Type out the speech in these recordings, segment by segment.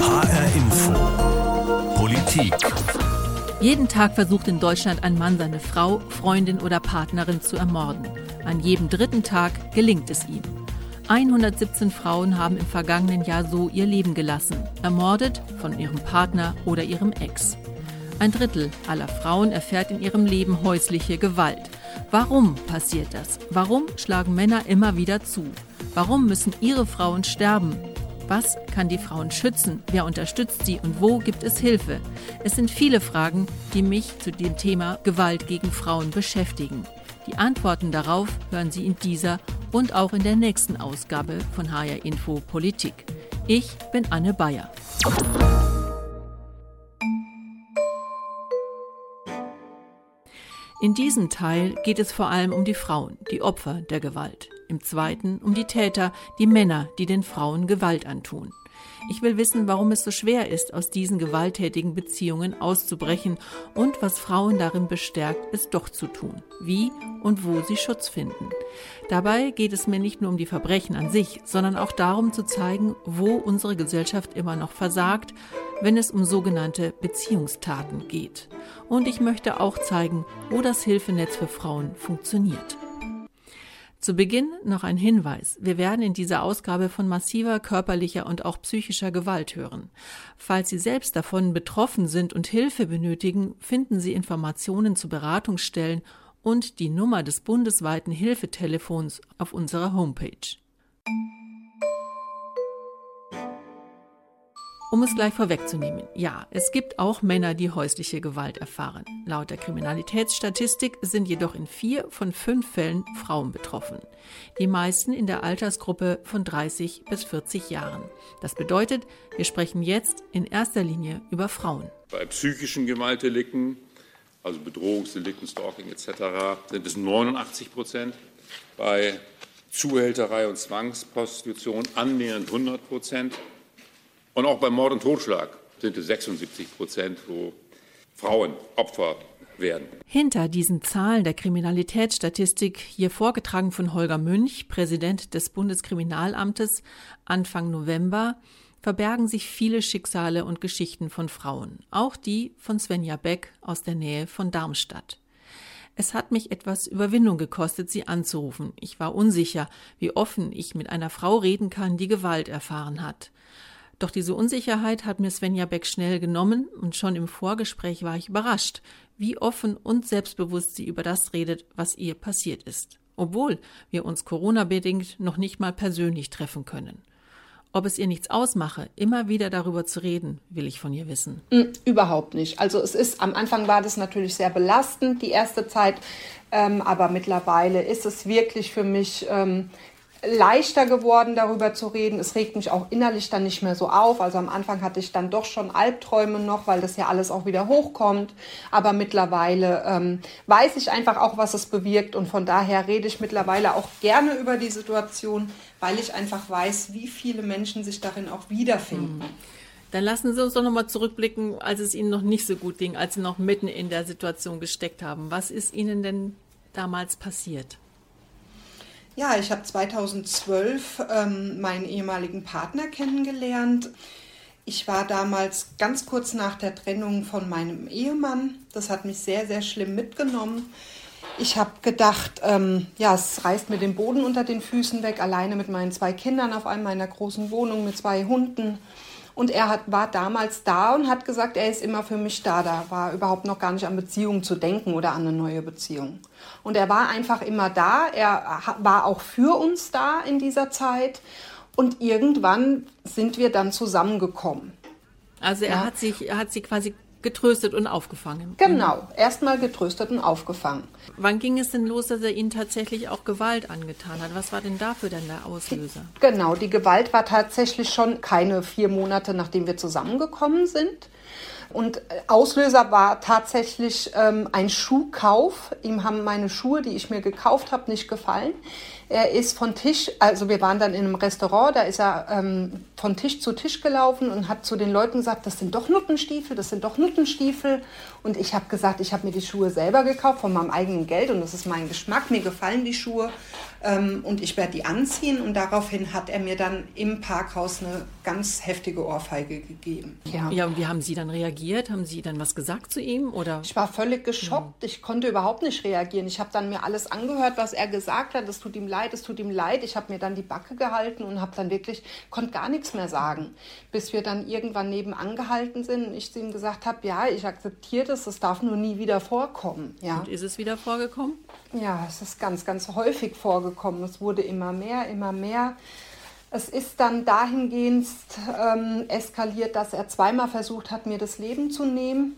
HR Info. Politik. Jeden Tag versucht in Deutschland ein Mann seine Frau, Freundin oder Partnerin zu ermorden. An jedem dritten Tag gelingt es ihm. 117 Frauen haben im vergangenen Jahr so ihr Leben gelassen, ermordet von ihrem Partner oder ihrem Ex. Ein Drittel aller Frauen erfährt in ihrem Leben häusliche Gewalt. Warum passiert das? Warum schlagen Männer immer wieder zu? Warum müssen ihre Frauen sterben? Was kann die Frauen schützen? Wer unterstützt sie und wo gibt es Hilfe? Es sind viele Fragen, die mich zu dem Thema Gewalt gegen Frauen beschäftigen. Die Antworten darauf hören Sie in dieser und auch in der nächsten Ausgabe von HR Info Politik. Ich bin Anne Bayer. In diesem Teil geht es vor allem um die Frauen, die Opfer der Gewalt. Im zweiten um die Täter, die Männer, die den Frauen Gewalt antun. Ich will wissen, warum es so schwer ist, aus diesen gewalttätigen Beziehungen auszubrechen und was Frauen darin bestärkt, es doch zu tun. Wie und wo sie Schutz finden. Dabei geht es mir nicht nur um die Verbrechen an sich, sondern auch darum zu zeigen, wo unsere Gesellschaft immer noch versagt, wenn es um sogenannte Beziehungstaten geht. Und ich möchte auch zeigen, wo das Hilfenetz für Frauen funktioniert. Zu Beginn noch ein Hinweis. Wir werden in dieser Ausgabe von massiver körperlicher und auch psychischer Gewalt hören. Falls Sie selbst davon betroffen sind und Hilfe benötigen, finden Sie Informationen zu Beratungsstellen und die Nummer des bundesweiten Hilfetelefons auf unserer Homepage. Um es gleich vorwegzunehmen, ja, es gibt auch Männer, die häusliche Gewalt erfahren. Laut der Kriminalitätsstatistik sind jedoch in vier von fünf Fällen Frauen betroffen. Die meisten in der Altersgruppe von 30 bis 40 Jahren. Das bedeutet, wir sprechen jetzt in erster Linie über Frauen. Bei psychischen Gewaltdelikten, also Bedrohungsdelikten, Stalking etc., sind es 89 Prozent. Bei Zuhälterei und Zwangsprostitution annähernd 100 Prozent. Und auch beim Mord und Totschlag sind es 76 Prozent, wo Frauen Opfer werden. Hinter diesen Zahlen der Kriminalitätsstatistik, hier vorgetragen von Holger Münch, Präsident des Bundeskriminalamtes, Anfang November, verbergen sich viele Schicksale und Geschichten von Frauen, auch die von Svenja Beck aus der Nähe von Darmstadt. Es hat mich etwas Überwindung gekostet, sie anzurufen. Ich war unsicher, wie offen ich mit einer Frau reden kann, die Gewalt erfahren hat. Doch diese Unsicherheit hat mir Svenja Beck schnell genommen und schon im Vorgespräch war ich überrascht, wie offen und selbstbewusst sie über das redet, was ihr passiert ist. Obwohl wir uns Corona-bedingt noch nicht mal persönlich treffen können. Ob es ihr nichts ausmache, immer wieder darüber zu reden, will ich von ihr wissen. Mm, überhaupt nicht. Also es ist, am Anfang war das natürlich sehr belastend, die erste Zeit, ähm, aber mittlerweile ist es wirklich für mich ähm, leichter geworden, darüber zu reden. Es regt mich auch innerlich dann nicht mehr so auf. Also am Anfang hatte ich dann doch schon Albträume noch, weil das ja alles auch wieder hochkommt. Aber mittlerweile ähm, weiß ich einfach auch, was es bewirkt. Und von daher rede ich mittlerweile auch gerne über die Situation, weil ich einfach weiß, wie viele Menschen sich darin auch wiederfinden. Mhm. Dann lassen Sie uns doch nochmal zurückblicken, als es Ihnen noch nicht so gut ging, als Sie noch mitten in der Situation gesteckt haben. Was ist Ihnen denn damals passiert? Ja, ich habe 2012 ähm, meinen ehemaligen Partner kennengelernt. Ich war damals ganz kurz nach der Trennung von meinem Ehemann. Das hat mich sehr, sehr schlimm mitgenommen. Ich habe gedacht, ähm, ja, es reißt mir den Boden unter den Füßen weg, alleine mit meinen zwei Kindern auf einmal in einer großen Wohnung mit zwei Hunden. Und er hat, war damals da und hat gesagt, er ist immer für mich da. Da war überhaupt noch gar nicht an Beziehungen zu denken oder an eine neue Beziehung. Und er war einfach immer da. Er war auch für uns da in dieser Zeit. Und irgendwann sind wir dann zusammengekommen. Also er ja. hat sich, er hat sie quasi getröstet und aufgefangen. Genau, erstmal getröstet und aufgefangen. Wann ging es denn los, dass er Ihnen tatsächlich auch Gewalt angetan hat? Was war denn dafür denn der Auslöser? Genau, die Gewalt war tatsächlich schon keine vier Monate, nachdem wir zusammengekommen sind. Und Auslöser war tatsächlich ähm, ein Schuhkauf. Ihm haben meine Schuhe, die ich mir gekauft habe, nicht gefallen. Er ist von Tisch, also wir waren dann in einem Restaurant, da ist er ähm, von Tisch zu Tisch gelaufen und hat zu den Leuten gesagt, das sind doch Nuttenstiefel, das sind doch Nuttenstiefel. Und ich habe gesagt, ich habe mir die Schuhe selber gekauft von meinem eigenen Geld und das ist mein Geschmack, mir gefallen die Schuhe und ich werde die anziehen. Und daraufhin hat er mir dann im Parkhaus eine ganz heftige Ohrfeige gegeben. Ja, ja und wie haben Sie dann reagiert? Haben Sie dann was gesagt zu ihm? Oder? Ich war völlig geschockt. Ich konnte überhaupt nicht reagieren. Ich habe dann mir alles angehört, was er gesagt hat. Es tut ihm leid, es tut ihm leid. Ich habe mir dann die Backe gehalten und habe dann wirklich, konnte gar nichts mehr sagen. Bis wir dann irgendwann nebenan gehalten sind und ich zu ihm gesagt habe, ja, ich akzeptiere das, das darf nur nie wieder vorkommen. Ja. Und ist es wieder vorgekommen? Ja, es ist ganz, ganz häufig vorgekommen. Es wurde immer mehr, immer mehr. Es ist dann dahingehend ähm, eskaliert, dass er zweimal versucht hat, mir das Leben zu nehmen.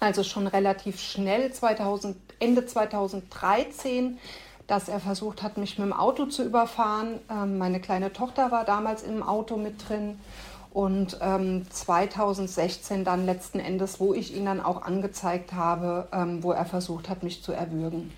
Also schon relativ schnell, 2000, Ende 2013, dass er versucht hat, mich mit dem Auto zu überfahren. Ähm, meine kleine Tochter war damals im Auto mit drin. Und ähm, 2016 dann letzten Endes, wo ich ihn dann auch angezeigt habe, ähm, wo er versucht hat, mich zu erwürgen.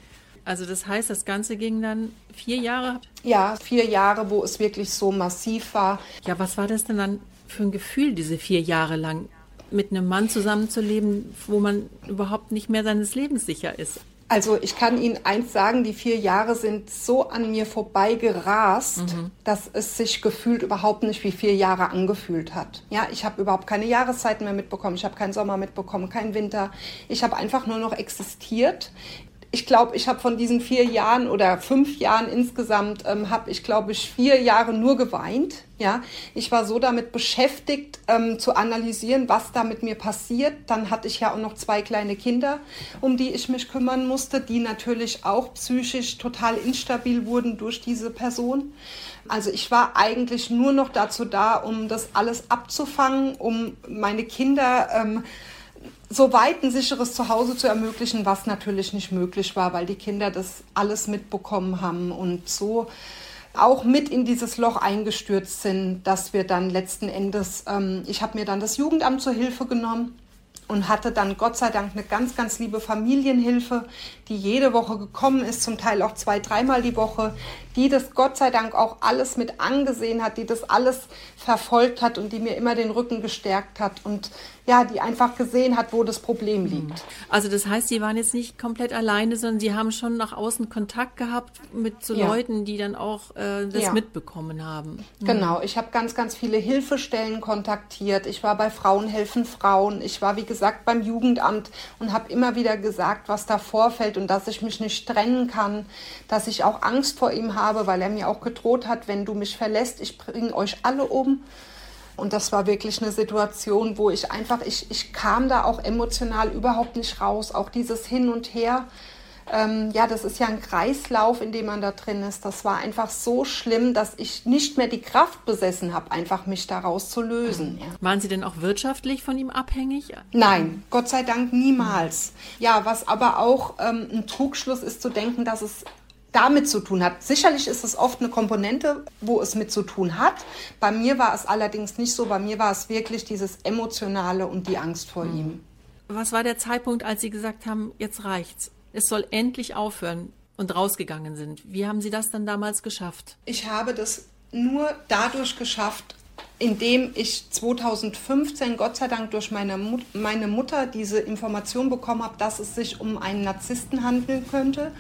Also das heißt, das Ganze ging dann vier Jahre? Ja, vier Jahre, wo es wirklich so massiv war. Ja, was war das denn dann für ein Gefühl, diese vier Jahre lang mit einem Mann zusammenzuleben, wo man überhaupt nicht mehr seines Lebens sicher ist? Also ich kann Ihnen eins sagen, die vier Jahre sind so an mir vorbeigerast, mhm. dass es sich gefühlt überhaupt nicht wie vier Jahre angefühlt hat. Ja, ich habe überhaupt keine Jahreszeiten mehr mitbekommen, ich habe keinen Sommer mitbekommen, keinen Winter. Ich habe einfach nur noch existiert ich glaube, ich habe von diesen vier Jahren oder fünf Jahren insgesamt, ähm, habe ich, glaube ich, vier Jahre nur geweint. Ja, ich war so damit beschäftigt, ähm, zu analysieren, was da mit mir passiert. Dann hatte ich ja auch noch zwei kleine Kinder, um die ich mich kümmern musste, die natürlich auch psychisch total instabil wurden durch diese Person. Also ich war eigentlich nur noch dazu da, um das alles abzufangen, um meine Kinder ähm, so weit ein sicheres Zuhause zu ermöglichen, was natürlich nicht möglich war, weil die Kinder das alles mitbekommen haben und so auch mit in dieses Loch eingestürzt sind, dass wir dann letzten Endes, ähm, ich habe mir dann das Jugendamt zur Hilfe genommen und hatte dann Gott sei Dank eine ganz, ganz liebe Familienhilfe, die jede Woche gekommen ist, zum Teil auch zwei, dreimal die Woche, die das Gott sei Dank auch alles mit angesehen hat, die das alles verfolgt hat und die mir immer den Rücken gestärkt hat. Und ja, die einfach gesehen hat, wo das Problem liegt. Also das heißt, Sie waren jetzt nicht komplett alleine, sondern Sie haben schon nach außen Kontakt gehabt mit so ja. Leuten, die dann auch äh, das ja. mitbekommen haben. Mhm. Genau, ich habe ganz, ganz viele Hilfestellen kontaktiert. Ich war bei Frauen helfen Frauen. Ich war, wie gesagt, beim Jugendamt und habe immer wieder gesagt, was da vorfällt und dass ich mich nicht trennen kann, dass ich auch Angst vor ihm habe, weil er mir auch gedroht hat, wenn du mich verlässt, ich bringe euch alle um. Und das war wirklich eine Situation, wo ich einfach, ich, ich kam da auch emotional überhaupt nicht raus. Auch dieses Hin und Her. Ähm, ja, das ist ja ein Kreislauf, in dem man da drin ist. Das war einfach so schlimm, dass ich nicht mehr die Kraft besessen habe, einfach mich daraus zu lösen. Ja. Waren Sie denn auch wirtschaftlich von ihm abhängig? Nein, Gott sei Dank niemals. Ja, was aber auch ähm, ein Trugschluss ist zu denken, dass es damit zu tun hat. Sicherlich ist es oft eine Komponente, wo es mit zu tun hat. Bei mir war es allerdings nicht so. Bei mir war es wirklich dieses Emotionale und die Angst vor mhm. ihm. Was war der Zeitpunkt, als Sie gesagt haben, jetzt reicht's? Es soll endlich aufhören und rausgegangen sind. Wie haben Sie das dann damals geschafft? Ich habe das nur dadurch geschafft, indem ich 2015 Gott sei Dank durch meine, Mut meine Mutter diese Information bekommen habe, dass es sich um einen Narzissten handeln könnte.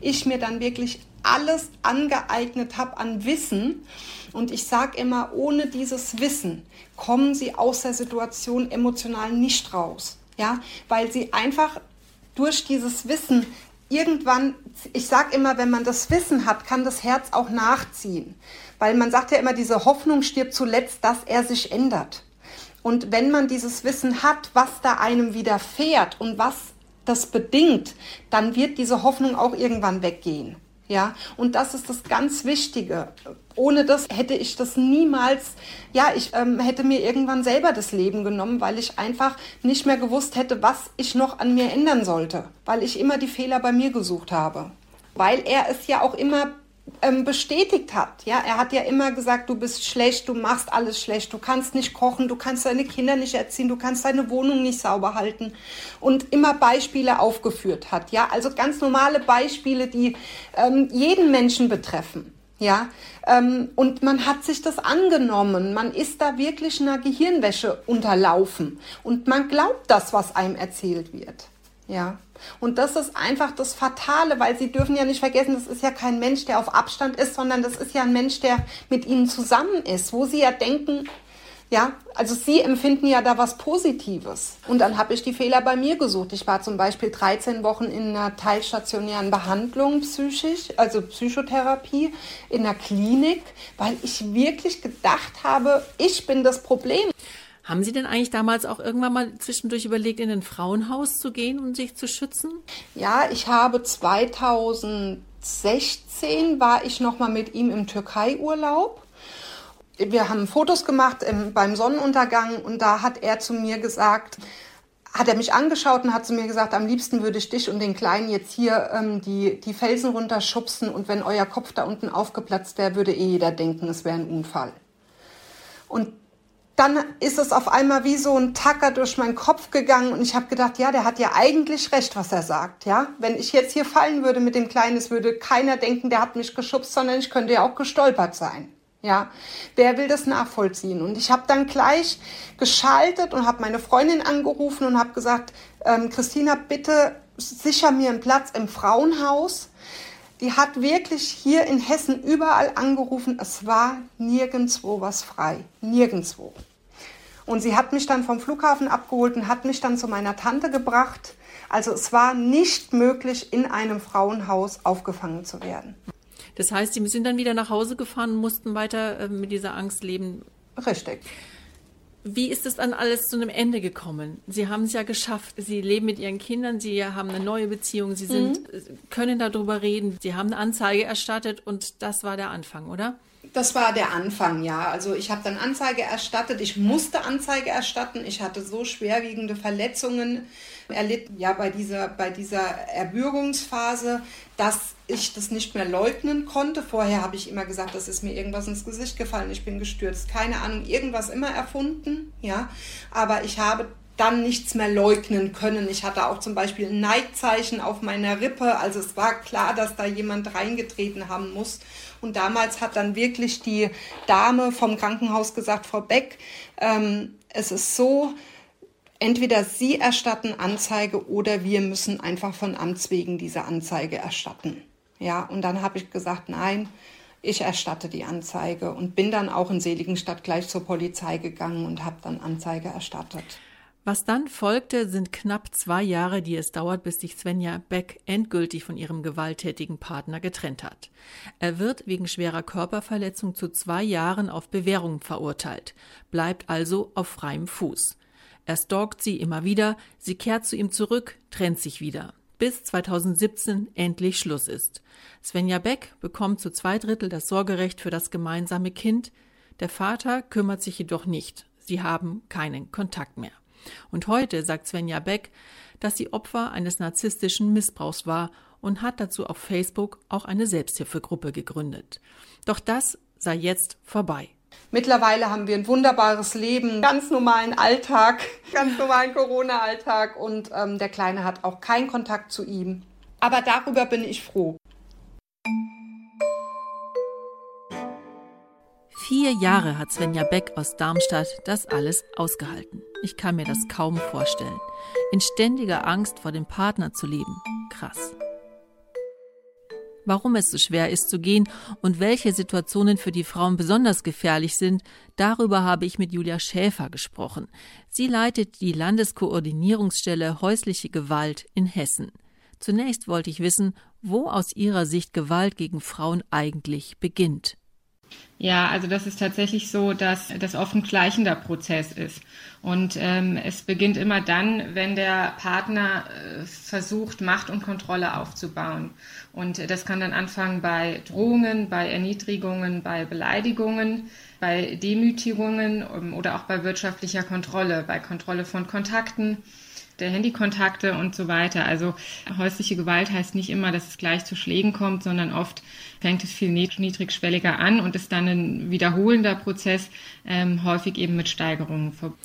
Ich mir dann wirklich alles angeeignet habe an Wissen. Und ich sage immer, ohne dieses Wissen kommen sie aus der Situation emotional nicht raus. Ja, weil sie einfach durch dieses Wissen irgendwann, ich sage immer, wenn man das Wissen hat, kann das Herz auch nachziehen. Weil man sagt ja immer, diese Hoffnung stirbt zuletzt, dass er sich ändert. Und wenn man dieses Wissen hat, was da einem widerfährt und was das bedingt, dann wird diese Hoffnung auch irgendwann weggehen. Ja, und das ist das ganz Wichtige. Ohne das hätte ich das niemals, ja, ich ähm, hätte mir irgendwann selber das Leben genommen, weil ich einfach nicht mehr gewusst hätte, was ich noch an mir ändern sollte, weil ich immer die Fehler bei mir gesucht habe. Weil er es ja auch immer ähm, bestätigt hat. Ja, er hat ja immer gesagt, du bist schlecht, du machst alles schlecht, du kannst nicht kochen, du kannst deine Kinder nicht erziehen, du kannst deine Wohnung nicht sauber halten und immer Beispiele aufgeführt hat. Ja, also ganz normale Beispiele, die ähm, jeden Menschen betreffen. Ja, ähm, und man hat sich das angenommen. Man ist da wirklich einer Gehirnwäsche unterlaufen und man glaubt das, was einem erzählt wird. Ja. Und das ist einfach das Fatale, weil Sie dürfen ja nicht vergessen, das ist ja kein Mensch, der auf Abstand ist, sondern das ist ja ein Mensch, der mit Ihnen zusammen ist, wo Sie ja denken, ja, also Sie empfinden ja da was Positives. Und dann habe ich die Fehler bei mir gesucht. Ich war zum Beispiel 13 Wochen in einer teilstationären Behandlung psychisch, also Psychotherapie in einer Klinik, weil ich wirklich gedacht habe, ich bin das Problem. Haben Sie denn eigentlich damals auch irgendwann mal zwischendurch überlegt, in ein Frauenhaus zu gehen und sich zu schützen? Ja, ich habe 2016 war ich noch mal mit ihm im Türkei-Urlaub. Wir haben Fotos gemacht im, beim Sonnenuntergang und da hat er zu mir gesagt, hat er mich angeschaut und hat zu mir gesagt, am liebsten würde ich dich und den Kleinen jetzt hier ähm, die, die Felsen runterschubsen und wenn euer Kopf da unten aufgeplatzt wäre, würde eh jeder denken, es wäre ein Unfall. Und dann ist es auf einmal wie so ein Tacker durch meinen Kopf gegangen und ich habe gedacht, ja, der hat ja eigentlich recht, was er sagt, ja. Wenn ich jetzt hier fallen würde mit dem Kleinen, es würde keiner denken, der hat mich geschubst, sondern ich könnte ja auch gestolpert sein. Ja, wer will das nachvollziehen? Und ich habe dann gleich geschaltet und habe meine Freundin angerufen und habe gesagt, ähm, Christina, bitte sicher mir einen Platz im Frauenhaus. Die hat wirklich hier in Hessen überall angerufen. Es war nirgendwo was frei. Nirgendwo. Und sie hat mich dann vom Flughafen abgeholt und hat mich dann zu meiner Tante gebracht. Also es war nicht möglich, in einem Frauenhaus aufgefangen zu werden. Das heißt, Sie sind dann wieder nach Hause gefahren und mussten weiter äh, mit dieser Angst leben. Richtig. Wie ist es dann alles zu einem Ende gekommen? Sie haben es ja geschafft. Sie leben mit Ihren Kindern, Sie haben eine neue Beziehung, Sie sind, mhm. können darüber reden. Sie haben eine Anzeige erstattet und das war der Anfang, oder? Das war der Anfang, ja. Also ich habe dann Anzeige erstattet. Ich musste Anzeige erstatten. Ich hatte so schwerwiegende Verletzungen erlitten, ja, bei dieser, bei dieser Erbürgungsphase, dass ich das nicht mehr leugnen konnte. Vorher habe ich immer gesagt, das ist mir irgendwas ins Gesicht gefallen, ich bin gestürzt, keine Ahnung, irgendwas immer erfunden, ja. Aber ich habe dann nichts mehr leugnen können. Ich hatte auch zum Beispiel ein Neigzeichen auf meiner Rippe. Also es war klar, dass da jemand reingetreten haben muss. Und damals hat dann wirklich die Dame vom Krankenhaus gesagt, Frau Beck, ähm, es ist so, entweder Sie erstatten Anzeige oder wir müssen einfach von Amts wegen diese Anzeige erstatten. Ja, und dann habe ich gesagt, nein, ich erstatte die Anzeige und bin dann auch in Seligenstadt gleich zur Polizei gegangen und habe dann Anzeige erstattet. Was dann folgte, sind knapp zwei Jahre, die es dauert, bis sich Svenja Beck endgültig von ihrem gewalttätigen Partner getrennt hat. Er wird wegen schwerer Körperverletzung zu zwei Jahren auf Bewährung verurteilt, bleibt also auf freiem Fuß. Er stalkt sie immer wieder, sie kehrt zu ihm zurück, trennt sich wieder. Bis 2017 endlich Schluss ist. Svenja Beck bekommt zu zwei Drittel das Sorgerecht für das gemeinsame Kind. Der Vater kümmert sich jedoch nicht. Sie haben keinen Kontakt mehr. Und heute sagt Svenja Beck, dass sie Opfer eines narzisstischen Missbrauchs war und hat dazu auf Facebook auch eine Selbsthilfegruppe gegründet. Doch das sei jetzt vorbei. Mittlerweile haben wir ein wunderbares Leben, ganz normalen Alltag, ganz normalen Corona-Alltag und ähm, der Kleine hat auch keinen Kontakt zu ihm. Aber darüber bin ich froh. Vier Jahre hat Svenja Beck aus Darmstadt das alles ausgehalten. Ich kann mir das kaum vorstellen. In ständiger Angst vor dem Partner zu leben. Krass. Warum es so schwer ist zu gehen und welche Situationen für die Frauen besonders gefährlich sind, darüber habe ich mit Julia Schäfer gesprochen. Sie leitet die Landeskoordinierungsstelle häusliche Gewalt in Hessen. Zunächst wollte ich wissen, wo aus ihrer Sicht Gewalt gegen Frauen eigentlich beginnt. Ja, also das ist tatsächlich so, dass das oft ein gleichender Prozess ist. Und ähm, es beginnt immer dann, wenn der Partner äh, versucht, Macht und Kontrolle aufzubauen. Und das kann dann anfangen bei Drohungen, bei Erniedrigungen, bei Beleidigungen. bei Demütigungen ähm, oder auch bei wirtschaftlicher Kontrolle, bei Kontrolle von Kontakten, der Handykontakte und so weiter. Also häusliche Gewalt heißt nicht immer, dass es gleich zu Schlägen kommt, sondern oft fängt es viel niedrigschwelliger an und ist dann ein wiederholender Prozess, ähm, häufig eben mit Steigerungen verbunden.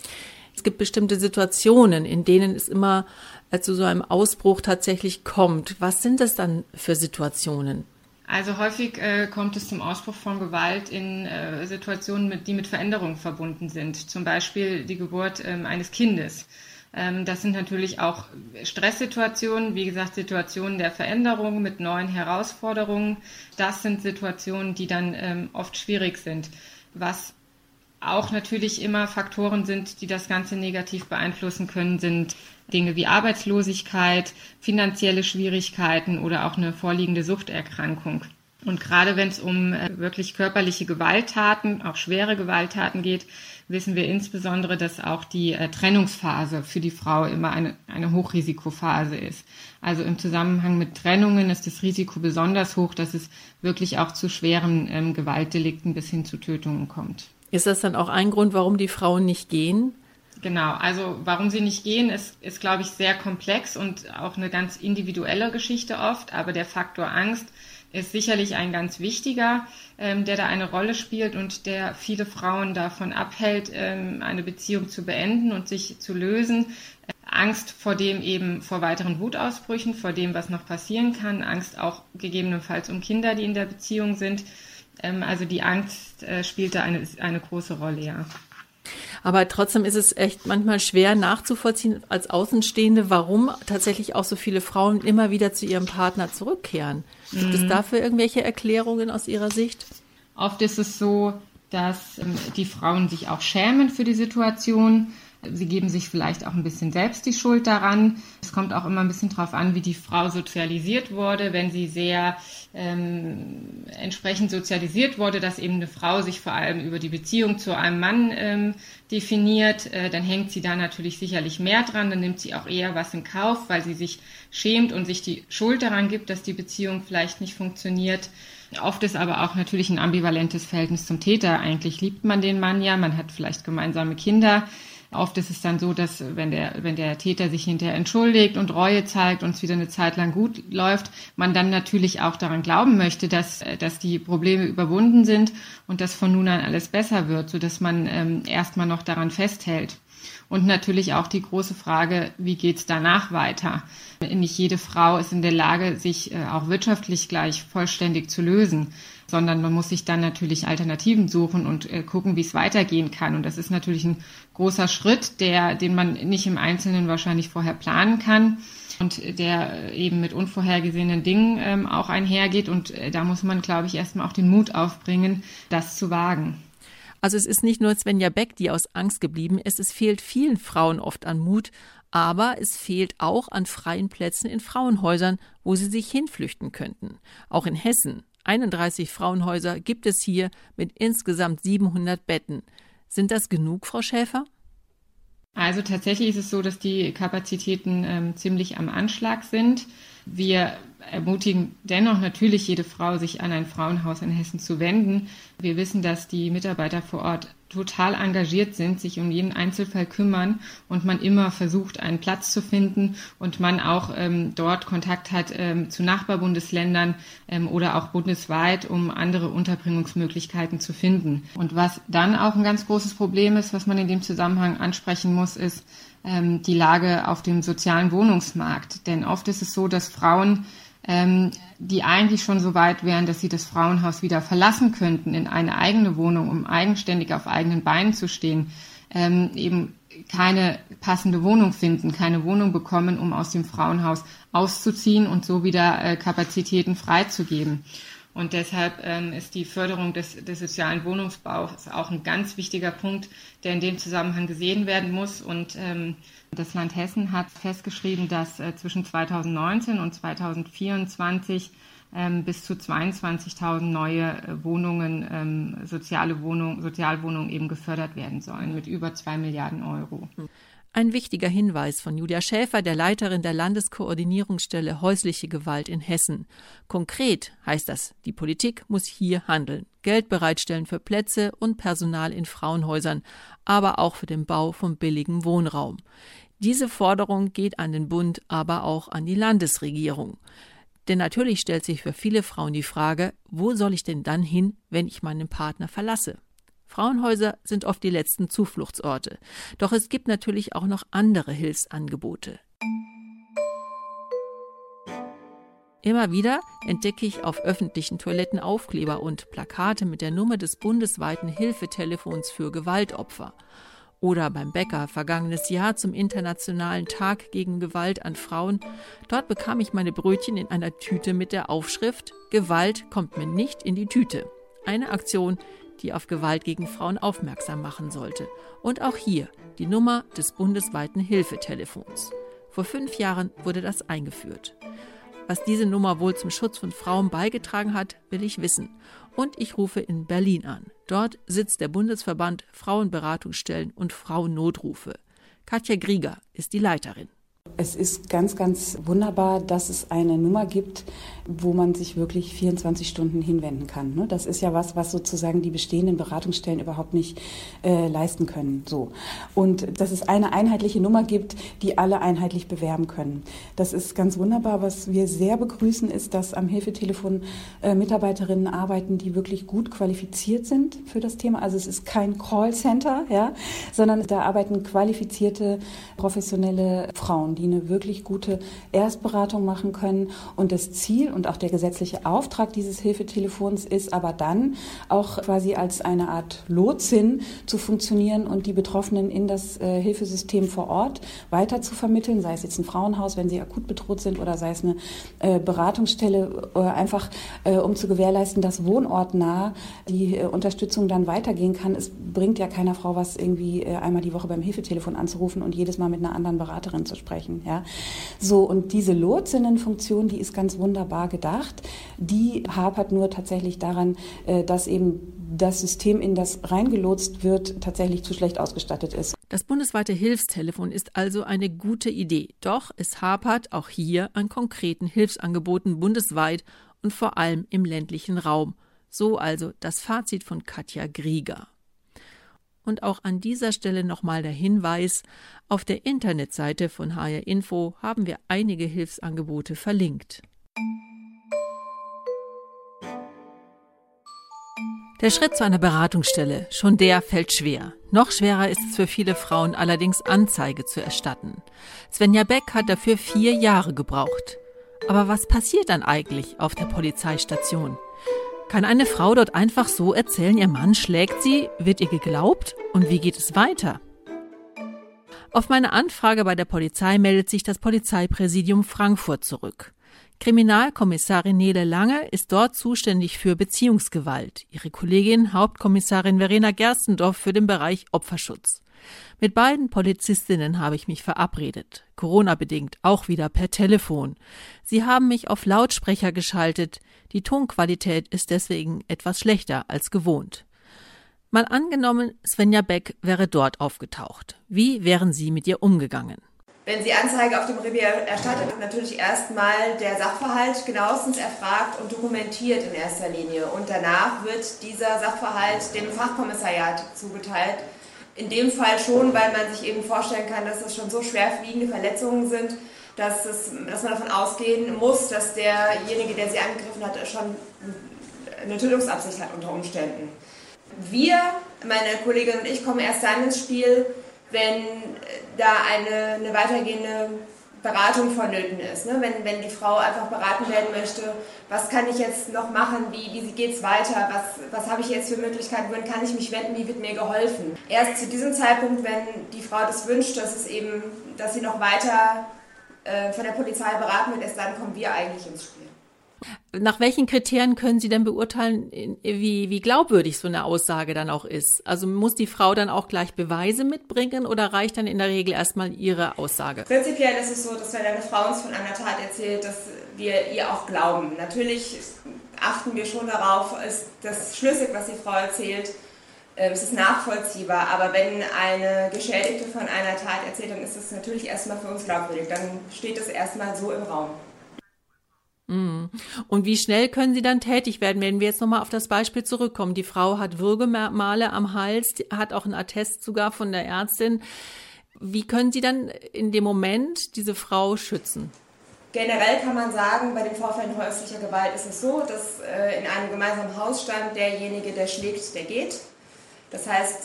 Es gibt bestimmte Situationen, in denen es immer äh, zu so einem Ausbruch tatsächlich kommt. Was sind das dann für Situationen? Also häufig äh, kommt es zum Ausbruch von Gewalt in äh, Situationen, mit, die mit Veränderungen verbunden sind. Zum Beispiel die Geburt ähm, eines Kindes. Ähm, das sind natürlich auch Stresssituationen, wie gesagt, Situationen der Veränderung mit neuen Herausforderungen. Das sind Situationen, die dann ähm, oft schwierig sind. Was auch natürlich immer Faktoren sind, die das Ganze negativ beeinflussen können, sind Dinge wie Arbeitslosigkeit, finanzielle Schwierigkeiten oder auch eine vorliegende Suchterkrankung. Und gerade wenn es um äh, wirklich körperliche Gewalttaten, auch schwere Gewalttaten geht, wissen wir insbesondere, dass auch die äh, Trennungsphase für die Frau immer eine, eine Hochrisikophase ist. Also im Zusammenhang mit Trennungen ist das Risiko besonders hoch, dass es wirklich auch zu schweren ähm, Gewaltdelikten bis hin zu Tötungen kommt. Ist das dann auch ein Grund, warum die Frauen nicht gehen? Genau, also warum sie nicht gehen, ist, ist, glaube ich, sehr komplex und auch eine ganz individuelle Geschichte oft. Aber der Faktor Angst ist sicherlich ein ganz wichtiger, ähm, der da eine Rolle spielt und der viele Frauen davon abhält, ähm, eine Beziehung zu beenden und sich zu lösen. Angst vor dem eben vor weiteren Wutausbrüchen, vor dem, was noch passieren kann, Angst auch gegebenenfalls um Kinder, die in der Beziehung sind. Ähm, also die Angst äh, spielt da eine, eine große Rolle, ja. Aber trotzdem ist es echt manchmal schwer nachzuvollziehen als Außenstehende, warum tatsächlich auch so viele Frauen immer wieder zu ihrem Partner zurückkehren. Gibt mhm. es dafür irgendwelche Erklärungen aus Ihrer Sicht? Oft ist es so, dass ähm, die Frauen sich auch schämen für die Situation Sie geben sich vielleicht auch ein bisschen selbst die Schuld daran. Es kommt auch immer ein bisschen darauf an, wie die Frau sozialisiert wurde. Wenn sie sehr ähm, entsprechend sozialisiert wurde, dass eben eine Frau sich vor allem über die Beziehung zu einem Mann ähm, definiert, äh, dann hängt sie da natürlich sicherlich mehr dran. Dann nimmt sie auch eher was in Kauf, weil sie sich schämt und sich die Schuld daran gibt, dass die Beziehung vielleicht nicht funktioniert. Oft ist aber auch natürlich ein ambivalentes Verhältnis zum Täter. Eigentlich liebt man den Mann ja, man hat vielleicht gemeinsame Kinder. Oft ist es dann so, dass wenn der, wenn der Täter sich hinterher entschuldigt und Reue zeigt und es wieder eine Zeit lang gut läuft, man dann natürlich auch daran glauben möchte, dass, dass die Probleme überwunden sind und dass von nun an alles besser wird, so dass man ähm, erstmal noch daran festhält. Und natürlich auch die große Frage, wie geht's danach weiter? Nicht jede Frau ist in der Lage, sich äh, auch wirtschaftlich gleich vollständig zu lösen sondern man muss sich dann natürlich Alternativen suchen und äh, gucken, wie es weitergehen kann. Und das ist natürlich ein großer Schritt, der, den man nicht im Einzelnen wahrscheinlich vorher planen kann und der äh, eben mit unvorhergesehenen Dingen ähm, auch einhergeht. Und äh, da muss man, glaube ich, erstmal auch den Mut aufbringen, das zu wagen. Also es ist nicht nur Svenja Beck, die aus Angst geblieben ist, es fehlt vielen Frauen oft an Mut, aber es fehlt auch an freien Plätzen in Frauenhäusern, wo sie sich hinflüchten könnten. Auch in Hessen 31 Frauenhäuser gibt es hier mit insgesamt 700 Betten. Sind das genug, Frau Schäfer? Also tatsächlich ist es so, dass die Kapazitäten ähm, ziemlich am Anschlag sind. Wir ermutigen dennoch natürlich jede Frau, sich an ein Frauenhaus in Hessen zu wenden. Wir wissen, dass die Mitarbeiter vor Ort total engagiert sind, sich um jeden Einzelfall kümmern und man immer versucht, einen Platz zu finden und man auch ähm, dort Kontakt hat ähm, zu Nachbarbundesländern ähm, oder auch bundesweit, um andere Unterbringungsmöglichkeiten zu finden. Und was dann auch ein ganz großes Problem ist, was man in dem Zusammenhang ansprechen muss, ist ähm, die Lage auf dem sozialen Wohnungsmarkt. Denn oft ist es so, dass Frauen ähm, die eigentlich schon so weit wären, dass sie das Frauenhaus wieder verlassen könnten in eine eigene Wohnung, um eigenständig auf eigenen Beinen zu stehen, ähm, eben keine passende Wohnung finden, keine Wohnung bekommen, um aus dem Frauenhaus auszuziehen und so wieder äh, Kapazitäten freizugeben. Und deshalb ähm, ist die Förderung des, des sozialen Wohnungsbaus auch ein ganz wichtiger Punkt, der in dem Zusammenhang gesehen werden muss. Und ähm, das Land Hessen hat festgeschrieben, dass äh, zwischen 2019 und 2024 ähm, bis zu 22.000 neue äh, Wohnungen, ähm, soziale Wohnungen, Sozialwohnungen eben gefördert werden sollen mit über zwei Milliarden Euro. Ein wichtiger Hinweis von Julia Schäfer, der Leiterin der Landeskoordinierungsstelle häusliche Gewalt in Hessen. Konkret heißt das, die Politik muss hier handeln, Geld bereitstellen für Plätze und Personal in Frauenhäusern, aber auch für den Bau von billigem Wohnraum. Diese Forderung geht an den Bund, aber auch an die Landesregierung. Denn natürlich stellt sich für viele Frauen die Frage, wo soll ich denn dann hin, wenn ich meinen Partner verlasse? Frauenhäuser sind oft die letzten Zufluchtsorte. Doch es gibt natürlich auch noch andere Hilfsangebote. Immer wieder entdecke ich auf öffentlichen Toiletten Aufkleber und Plakate mit der Nummer des bundesweiten Hilfetelefons für Gewaltopfer. Oder beim Bäcker vergangenes Jahr zum Internationalen Tag gegen Gewalt an Frauen. Dort bekam ich meine Brötchen in einer Tüte mit der Aufschrift Gewalt kommt mir nicht in die Tüte. Eine Aktion, die auf Gewalt gegen Frauen aufmerksam machen sollte. Und auch hier die Nummer des bundesweiten Hilfetelefons. Vor fünf Jahren wurde das eingeführt. Was diese Nummer wohl zum Schutz von Frauen beigetragen hat, will ich wissen. Und ich rufe in Berlin an. Dort sitzt der Bundesverband Frauenberatungsstellen und Frauennotrufe. Katja Grieger ist die Leiterin. Es ist ganz, ganz wunderbar, dass es eine Nummer gibt, wo man sich wirklich 24 Stunden hinwenden kann. Ne? Das ist ja was, was sozusagen die bestehenden Beratungsstellen überhaupt nicht äh, leisten können. So. Und dass es eine einheitliche Nummer gibt, die alle einheitlich bewerben können. Das ist ganz wunderbar. Was wir sehr begrüßen, ist, dass am Hilfetelefon äh, Mitarbeiterinnen arbeiten, die wirklich gut qualifiziert sind für das Thema. Also es ist kein Callcenter, ja, sondern da arbeiten qualifizierte, professionelle Frauen, die eine wirklich gute Erstberatung machen können. Und das Ziel und auch der gesetzliche Auftrag dieses Hilfetelefons ist aber dann auch quasi als eine Art Lotsin zu funktionieren und die Betroffenen in das äh, Hilfesystem vor Ort weiter zu vermitteln, sei es jetzt ein Frauenhaus, wenn sie akut bedroht sind oder sei es eine äh, Beratungsstelle, äh, einfach um zu gewährleisten, dass wohnortnah die Unterstützung dann weitergehen kann. Es bringt ja keiner Frau was, irgendwie einmal die Woche beim Hilfetelefon anzurufen und jedes Mal mit einer anderen Beraterin zu sprechen. Ja? So, und diese Lotsinnenfunktion, die ist ganz wunderbar gedacht. Die hapert nur tatsächlich daran, äh, dass eben das System, in das reingelotst wird, tatsächlich zu schlecht ausgestattet ist. Das bundesweite Hilfstelefon ist also eine gute Idee. Doch es hapert auch hier an konkreten Hilfsangeboten bundesweit und vor allem im ländlichen Raum. So also das Fazit von Katja Grieger. Und auch an dieser Stelle nochmal der Hinweis, auf der Internetseite von HR Info haben wir einige Hilfsangebote verlinkt. Der Schritt zu einer Beratungsstelle, schon der fällt schwer. Noch schwerer ist es für viele Frauen allerdings Anzeige zu erstatten. Svenja Beck hat dafür vier Jahre gebraucht. Aber was passiert dann eigentlich auf der Polizeistation? Kann eine Frau dort einfach so erzählen, ihr Mann schlägt sie, wird ihr geglaubt und wie geht es weiter? Auf meine Anfrage bei der Polizei meldet sich das Polizeipräsidium Frankfurt zurück. Kriminalkommissarin Nele Lange ist dort zuständig für Beziehungsgewalt, ihre Kollegin Hauptkommissarin Verena Gerstendorf für den Bereich Opferschutz. Mit beiden Polizistinnen habe ich mich verabredet, Corona-bedingt auch wieder per Telefon. Sie haben mich auf Lautsprecher geschaltet, die Tonqualität ist deswegen etwas schlechter als gewohnt. Mal angenommen, Svenja Beck wäre dort aufgetaucht. Wie wären Sie mit ihr umgegangen? Wenn sie Anzeige auf dem Revier erstattet, wird natürlich erstmal der Sachverhalt genauestens erfragt und dokumentiert in erster Linie. Und danach wird dieser Sachverhalt dem Fachkommissariat zugeteilt. In dem Fall schon, weil man sich eben vorstellen kann, dass es schon so schwerwiegende Verletzungen sind, dass, es, dass man davon ausgehen muss, dass derjenige, der sie angegriffen hat, schon eine Tötungsabsicht hat unter Umständen. Wir, meine Kollegin und ich, kommen erst dann ins Spiel, wenn da eine, eine weitergehende Beratung vonnöten ist. Ne? Wenn, wenn die Frau einfach beraten werden möchte, was kann ich jetzt noch machen, wie, wie geht es weiter, was, was habe ich jetzt für Möglichkeiten, wohin kann ich mich wenden, wie wird mir geholfen. Erst zu diesem Zeitpunkt, wenn die Frau das wünscht, dass, es eben, dass sie noch weiter von der Polizei beraten wird, erst dann kommen wir eigentlich ins Spiel. Nach welchen Kriterien können Sie denn beurteilen, wie, wie glaubwürdig so eine Aussage dann auch ist? Also muss die Frau dann auch gleich Beweise mitbringen oder reicht dann in der Regel erstmal ihre Aussage? Prinzipiell ist es so, dass wenn eine Frau uns von einer Tat erzählt, dass wir ihr auch glauben. Natürlich achten wir schon darauf, ist das schlüssig, was die Frau erzählt. Ähm, es ist nachvollziehbar, aber wenn eine Geschädigte von einer Tat erzählt, dann ist das natürlich erstmal für uns glaubwürdig. Dann steht das erstmal so im Raum. Mhm. Und wie schnell können Sie dann tätig werden, wenn wir jetzt nochmal auf das Beispiel zurückkommen? Die Frau hat Würgemale am Hals, hat auch einen Attest sogar von der Ärztin. Wie können Sie dann in dem Moment diese Frau schützen? Generell kann man sagen, bei den Vorfällen häuslicher Gewalt ist es so, dass äh, in einem gemeinsamen Hausstand derjenige, der schlägt, der geht. Das heißt,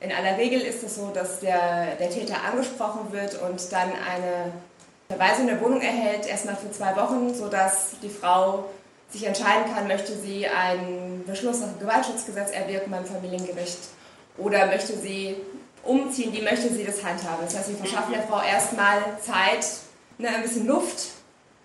in aller Regel ist es so, dass der, der Täter angesprochen wird und dann eine Verweisung der Wohnung erhält, erstmal für zwei Wochen, sodass die Frau sich entscheiden kann, möchte sie einen Beschluss nach dem Gewaltschutzgesetz erwirken beim Familiengericht oder möchte sie umziehen, wie möchte sie das handhaben. Das heißt, wir verschaffen der Frau erstmal Zeit, ne, ein bisschen Luft,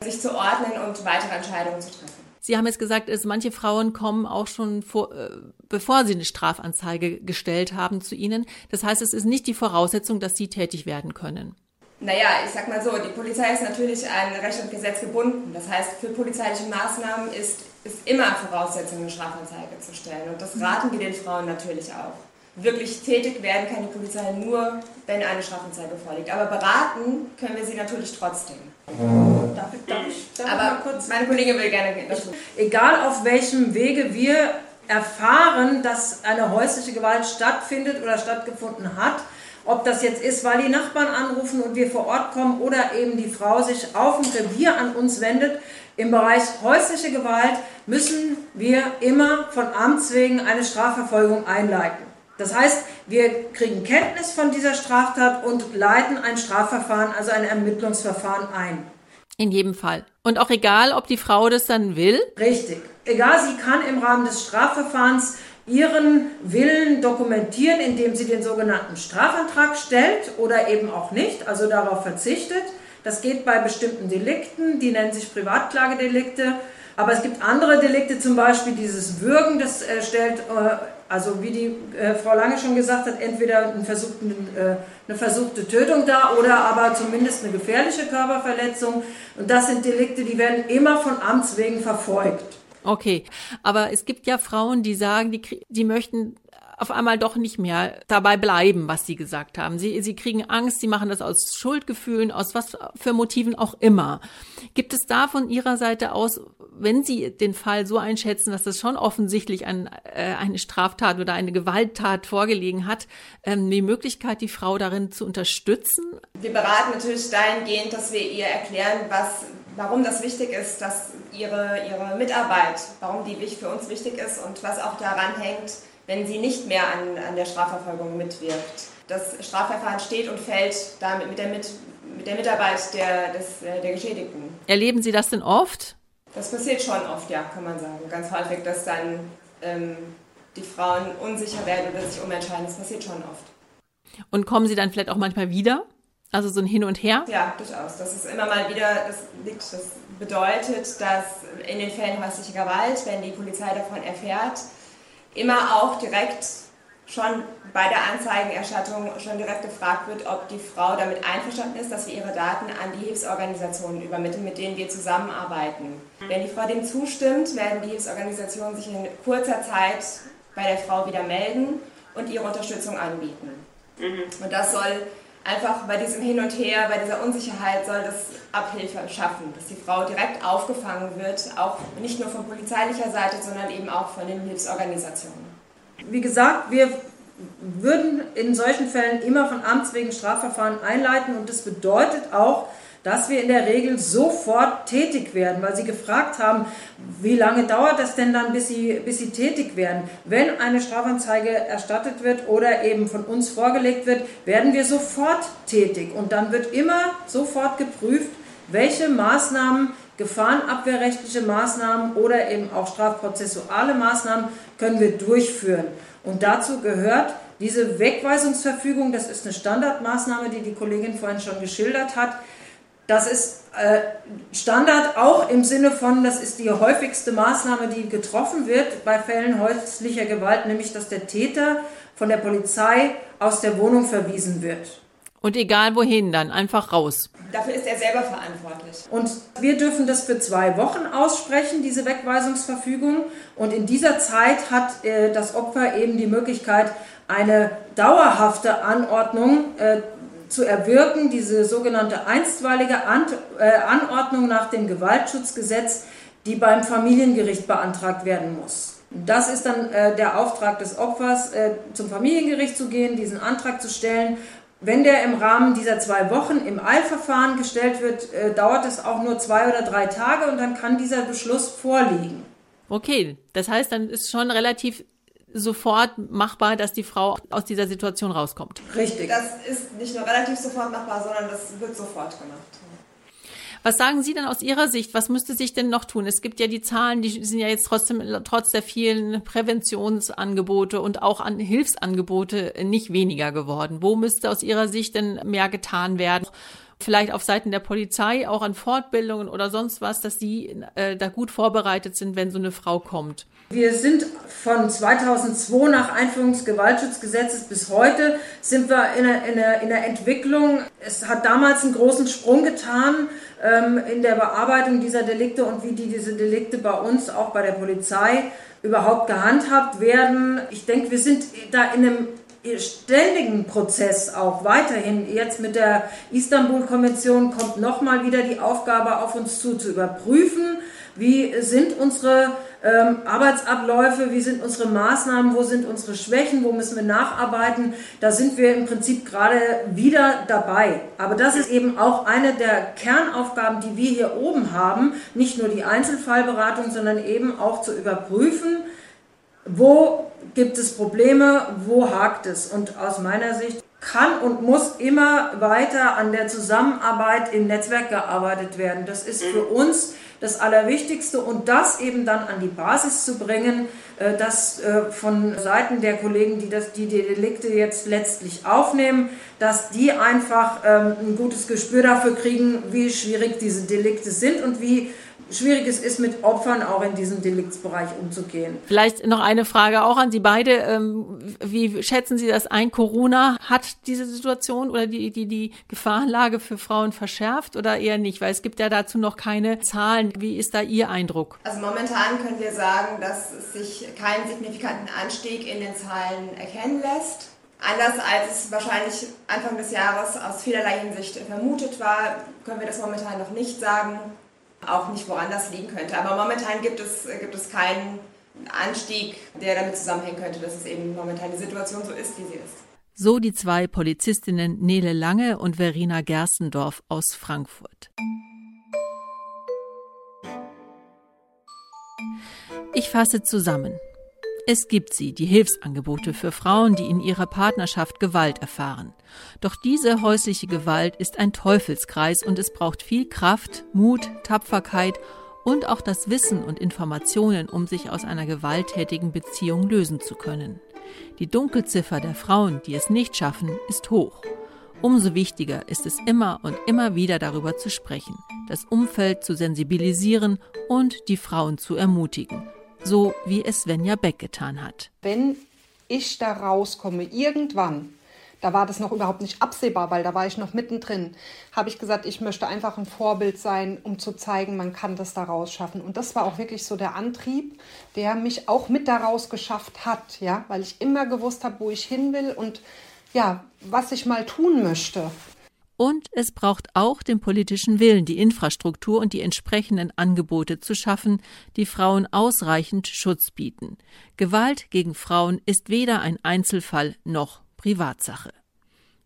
sich zu ordnen und weitere Entscheidungen zu treffen. Sie haben jetzt gesagt, dass manche Frauen kommen auch schon vor, äh, bevor sie eine Strafanzeige gestellt haben zu Ihnen. Das heißt, es ist nicht die Voraussetzung, dass Sie tätig werden können. Naja, ich sag mal so, die Polizei ist natürlich an Recht und Gesetz gebunden. Das heißt, für polizeiliche Maßnahmen ist, ist immer Voraussetzung, eine Strafanzeige zu stellen. Und das raten wir den Frauen natürlich auch wirklich tätig werden kann die Polizei nur, wenn eine Strafanzeige vorliegt. Aber beraten können wir sie natürlich trotzdem. Darf ich, darf ich, darf Aber mal kurz? meine Kollegin will gerne dazu. Egal auf welchem Wege wir erfahren, dass eine häusliche Gewalt stattfindet oder stattgefunden hat, ob das jetzt ist, weil die Nachbarn anrufen und wir vor Ort kommen oder eben die Frau sich auf dem Revier an uns wendet, im Bereich häusliche Gewalt müssen wir immer von Amts wegen eine Strafverfolgung einleiten. Das heißt, wir kriegen Kenntnis von dieser Straftat und leiten ein Strafverfahren, also ein Ermittlungsverfahren ein. In jedem Fall. Und auch egal, ob die Frau das dann will? Richtig. Egal, sie kann im Rahmen des Strafverfahrens ihren Willen dokumentieren, indem sie den sogenannten Strafantrag stellt oder eben auch nicht, also darauf verzichtet. Das geht bei bestimmten Delikten, die nennen sich Privatklagedelikte. Aber es gibt andere Delikte, zum Beispiel dieses Würgen, das äh, stellt äh, also wie die äh, Frau Lange schon gesagt hat, entweder ein äh, eine versuchte Tötung da oder aber zumindest eine gefährliche Körperverletzung. Und das sind Delikte, die werden immer von Amts wegen verfolgt. Okay, aber es gibt ja Frauen, die sagen, die, die möchten auf einmal doch nicht mehr dabei bleiben, was sie gesagt haben. Sie, sie kriegen Angst, sie machen das aus Schuldgefühlen, aus was für Motiven auch immer. Gibt es da von Ihrer Seite aus, wenn Sie den Fall so einschätzen, dass das schon offensichtlich ein, äh, eine Straftat oder eine Gewalttat vorgelegen hat, ähm, die Möglichkeit, die Frau darin zu unterstützen? Wir beraten natürlich dahingehend, dass wir ihr erklären, was warum das wichtig ist, dass ihre, ihre Mitarbeit, warum die für uns wichtig ist und was auch daran hängt, wenn sie nicht mehr an, an der Strafverfolgung mitwirkt. Das Strafverfahren steht und fällt damit mit der, mit, mit der Mitarbeit der, des, äh, der Geschädigten. Erleben Sie das denn oft? Das passiert schon oft, ja, kann man sagen. Ganz häufig, dass dann ähm, die Frauen unsicher werden oder sich umentscheiden. Das passiert schon oft. Und kommen Sie dann vielleicht auch manchmal wieder? Also so ein Hin und Her? Ja, durchaus. Das ist immer mal wieder, das, liegt, das bedeutet, dass in den Fällen häuslicher Gewalt, wenn die Polizei davon erfährt, immer auch direkt schon bei der Anzeigenerstattung schon direkt gefragt wird, ob die Frau damit einverstanden ist, dass wir ihre Daten an die Hilfsorganisationen übermitteln, mit denen wir zusammenarbeiten. Wenn die Frau dem zustimmt, werden die Hilfsorganisationen sich in kurzer Zeit bei der Frau wieder melden und ihre Unterstützung anbieten. Mhm. Und das soll einfach bei diesem Hin und Her, bei dieser Unsicherheit soll das Abhilfe schaffen, dass die Frau direkt aufgefangen wird, auch nicht nur von polizeilicher Seite, sondern eben auch von den Hilfsorganisationen. Wie gesagt, wir würden in solchen Fällen immer von Amts wegen Strafverfahren einleiten und das bedeutet auch, dass wir in der Regel sofort tätig werden, weil Sie gefragt haben, wie lange dauert das denn dann, bis Sie, bis Sie tätig werden? Wenn eine Strafanzeige erstattet wird oder eben von uns vorgelegt wird, werden wir sofort tätig und dann wird immer sofort geprüft, welche Maßnahmen, gefahrenabwehrrechtliche Maßnahmen oder eben auch strafprozessuale Maßnahmen können wir durchführen. Und dazu gehört diese Wegweisungsverfügung, das ist eine Standardmaßnahme, die die Kollegin vorhin schon geschildert hat, das ist äh, Standard auch im Sinne von, das ist die häufigste Maßnahme, die getroffen wird bei Fällen häuslicher Gewalt, nämlich dass der Täter von der Polizei aus der Wohnung verwiesen wird. Und egal wohin, dann einfach raus. Dafür ist er selber verantwortlich. Und wir dürfen das für zwei Wochen aussprechen, diese Wegweisungsverfügung. Und in dieser Zeit hat äh, das Opfer eben die Möglichkeit, eine dauerhafte Anordnung äh, zu erwirken, diese sogenannte einstweilige äh, Anordnung nach dem Gewaltschutzgesetz, die beim Familiengericht beantragt werden muss. Das ist dann äh, der Auftrag des Opfers, äh, zum Familiengericht zu gehen, diesen Antrag zu stellen. Wenn der im Rahmen dieser zwei Wochen im Eilverfahren gestellt wird, dauert es auch nur zwei oder drei Tage und dann kann dieser Beschluss vorliegen. Okay, das heißt, dann ist schon relativ sofort machbar, dass die Frau aus dieser Situation rauskommt. Richtig. Das ist nicht nur relativ sofort machbar, sondern das wird sofort gemacht. Was sagen Sie denn aus Ihrer Sicht? Was müsste sich denn noch tun? Es gibt ja die Zahlen, die sind ja jetzt trotzdem, trotz der vielen Präventionsangebote und auch an Hilfsangebote nicht weniger geworden. Wo müsste aus Ihrer Sicht denn mehr getan werden? Vielleicht auf Seiten der Polizei, auch an Fortbildungen oder sonst was, dass die äh, da gut vorbereitet sind, wenn so eine Frau kommt. Wir sind von 2002 nach Einführung des Gewaltschutzgesetzes bis heute sind wir in der, in, der, in der Entwicklung. Es hat damals einen großen Sprung getan ähm, in der Bearbeitung dieser Delikte und wie die, diese Delikte bei uns, auch bei der Polizei, überhaupt gehandhabt werden. Ich denke, wir sind da in einem ständigen Prozess auch weiterhin. Jetzt mit der Istanbul-Konvention kommt nochmal wieder die Aufgabe auf uns zu, zu überprüfen, wie sind unsere ähm, Arbeitsabläufe, wie sind unsere Maßnahmen, wo sind unsere Schwächen, wo müssen wir nacharbeiten. Da sind wir im Prinzip gerade wieder dabei. Aber das ist eben auch eine der Kernaufgaben, die wir hier oben haben, nicht nur die Einzelfallberatung, sondern eben auch zu überprüfen, wo gibt es Probleme, wo hakt es. Und aus meiner Sicht kann und muss immer weiter an der Zusammenarbeit im Netzwerk gearbeitet werden. Das ist für uns das Allerwichtigste und das eben dann an die Basis zu bringen, äh, dass äh, von Seiten der Kollegen, die das, die, Delikte jetzt letztlich aufnehmen, dass die einfach ähm, ein gutes Gespür dafür kriegen, wie schwierig diese Delikte sind und wie schwierig es ist, mit Opfern auch in diesem Deliktsbereich umzugehen. Vielleicht noch eine Frage auch an Sie beide. Ähm, wie schätzen Sie das ein? Corona hat diese Situation oder die, die, die Gefahrenlage für Frauen verschärft oder eher nicht? Weil es gibt ja dazu noch keine Zahlen. Wie ist da Ihr Eindruck? Also momentan können wir sagen, dass es sich keinen signifikanten Anstieg in den Zahlen erkennen lässt. Anders als es wahrscheinlich Anfang des Jahres aus vielerlei Hinsicht vermutet war, können wir das momentan noch nicht sagen auch nicht woanders liegen könnte. Aber momentan gibt es, gibt es keinen Anstieg, der damit zusammenhängen könnte, dass es eben momentan die Situation so ist, wie sie ist. So die zwei Polizistinnen Nele Lange und Verena Gerstendorf aus Frankfurt. Ich fasse zusammen. Es gibt sie, die Hilfsangebote für Frauen, die in ihrer Partnerschaft Gewalt erfahren. Doch diese häusliche Gewalt ist ein Teufelskreis und es braucht viel Kraft, Mut, Tapferkeit und auch das Wissen und Informationen, um sich aus einer gewalttätigen Beziehung lösen zu können. Die Dunkelziffer der Frauen, die es nicht schaffen, ist hoch. Umso wichtiger ist es immer und immer wieder darüber zu sprechen, das Umfeld zu sensibilisieren und die Frauen zu ermutigen so wie es Svenja Beck getan hat. Wenn ich da rauskomme, irgendwann, da war das noch überhaupt nicht absehbar, weil da war ich noch mittendrin, habe ich gesagt, ich möchte einfach ein Vorbild sein, um zu zeigen, man kann das da rausschaffen. Und das war auch wirklich so der Antrieb, der mich auch mit daraus geschafft hat, ja, weil ich immer gewusst habe, wo ich hin will und ja, was ich mal tun möchte. Und es braucht auch den politischen Willen, die Infrastruktur und die entsprechenden Angebote zu schaffen, die Frauen ausreichend Schutz bieten. Gewalt gegen Frauen ist weder ein Einzelfall noch Privatsache.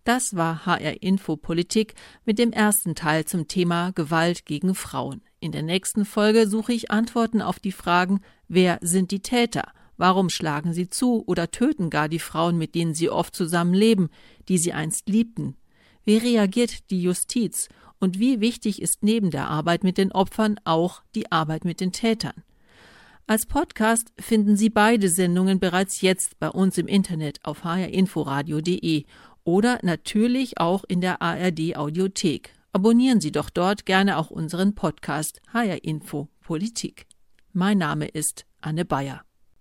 Das war HR Info Politik mit dem ersten Teil zum Thema Gewalt gegen Frauen. In der nächsten Folge suche ich Antworten auf die Fragen, wer sind die Täter? Warum schlagen sie zu oder töten gar die Frauen, mit denen sie oft zusammenleben, die sie einst liebten? Wie reagiert die Justiz? Und wie wichtig ist neben der Arbeit mit den Opfern auch die Arbeit mit den Tätern? Als Podcast finden Sie beide Sendungen bereits jetzt bei uns im Internet auf hrinforadio.de oder natürlich auch in der ARD Audiothek. Abonnieren Sie doch dort gerne auch unseren Podcast HR Info Politik. Mein Name ist Anne Bayer.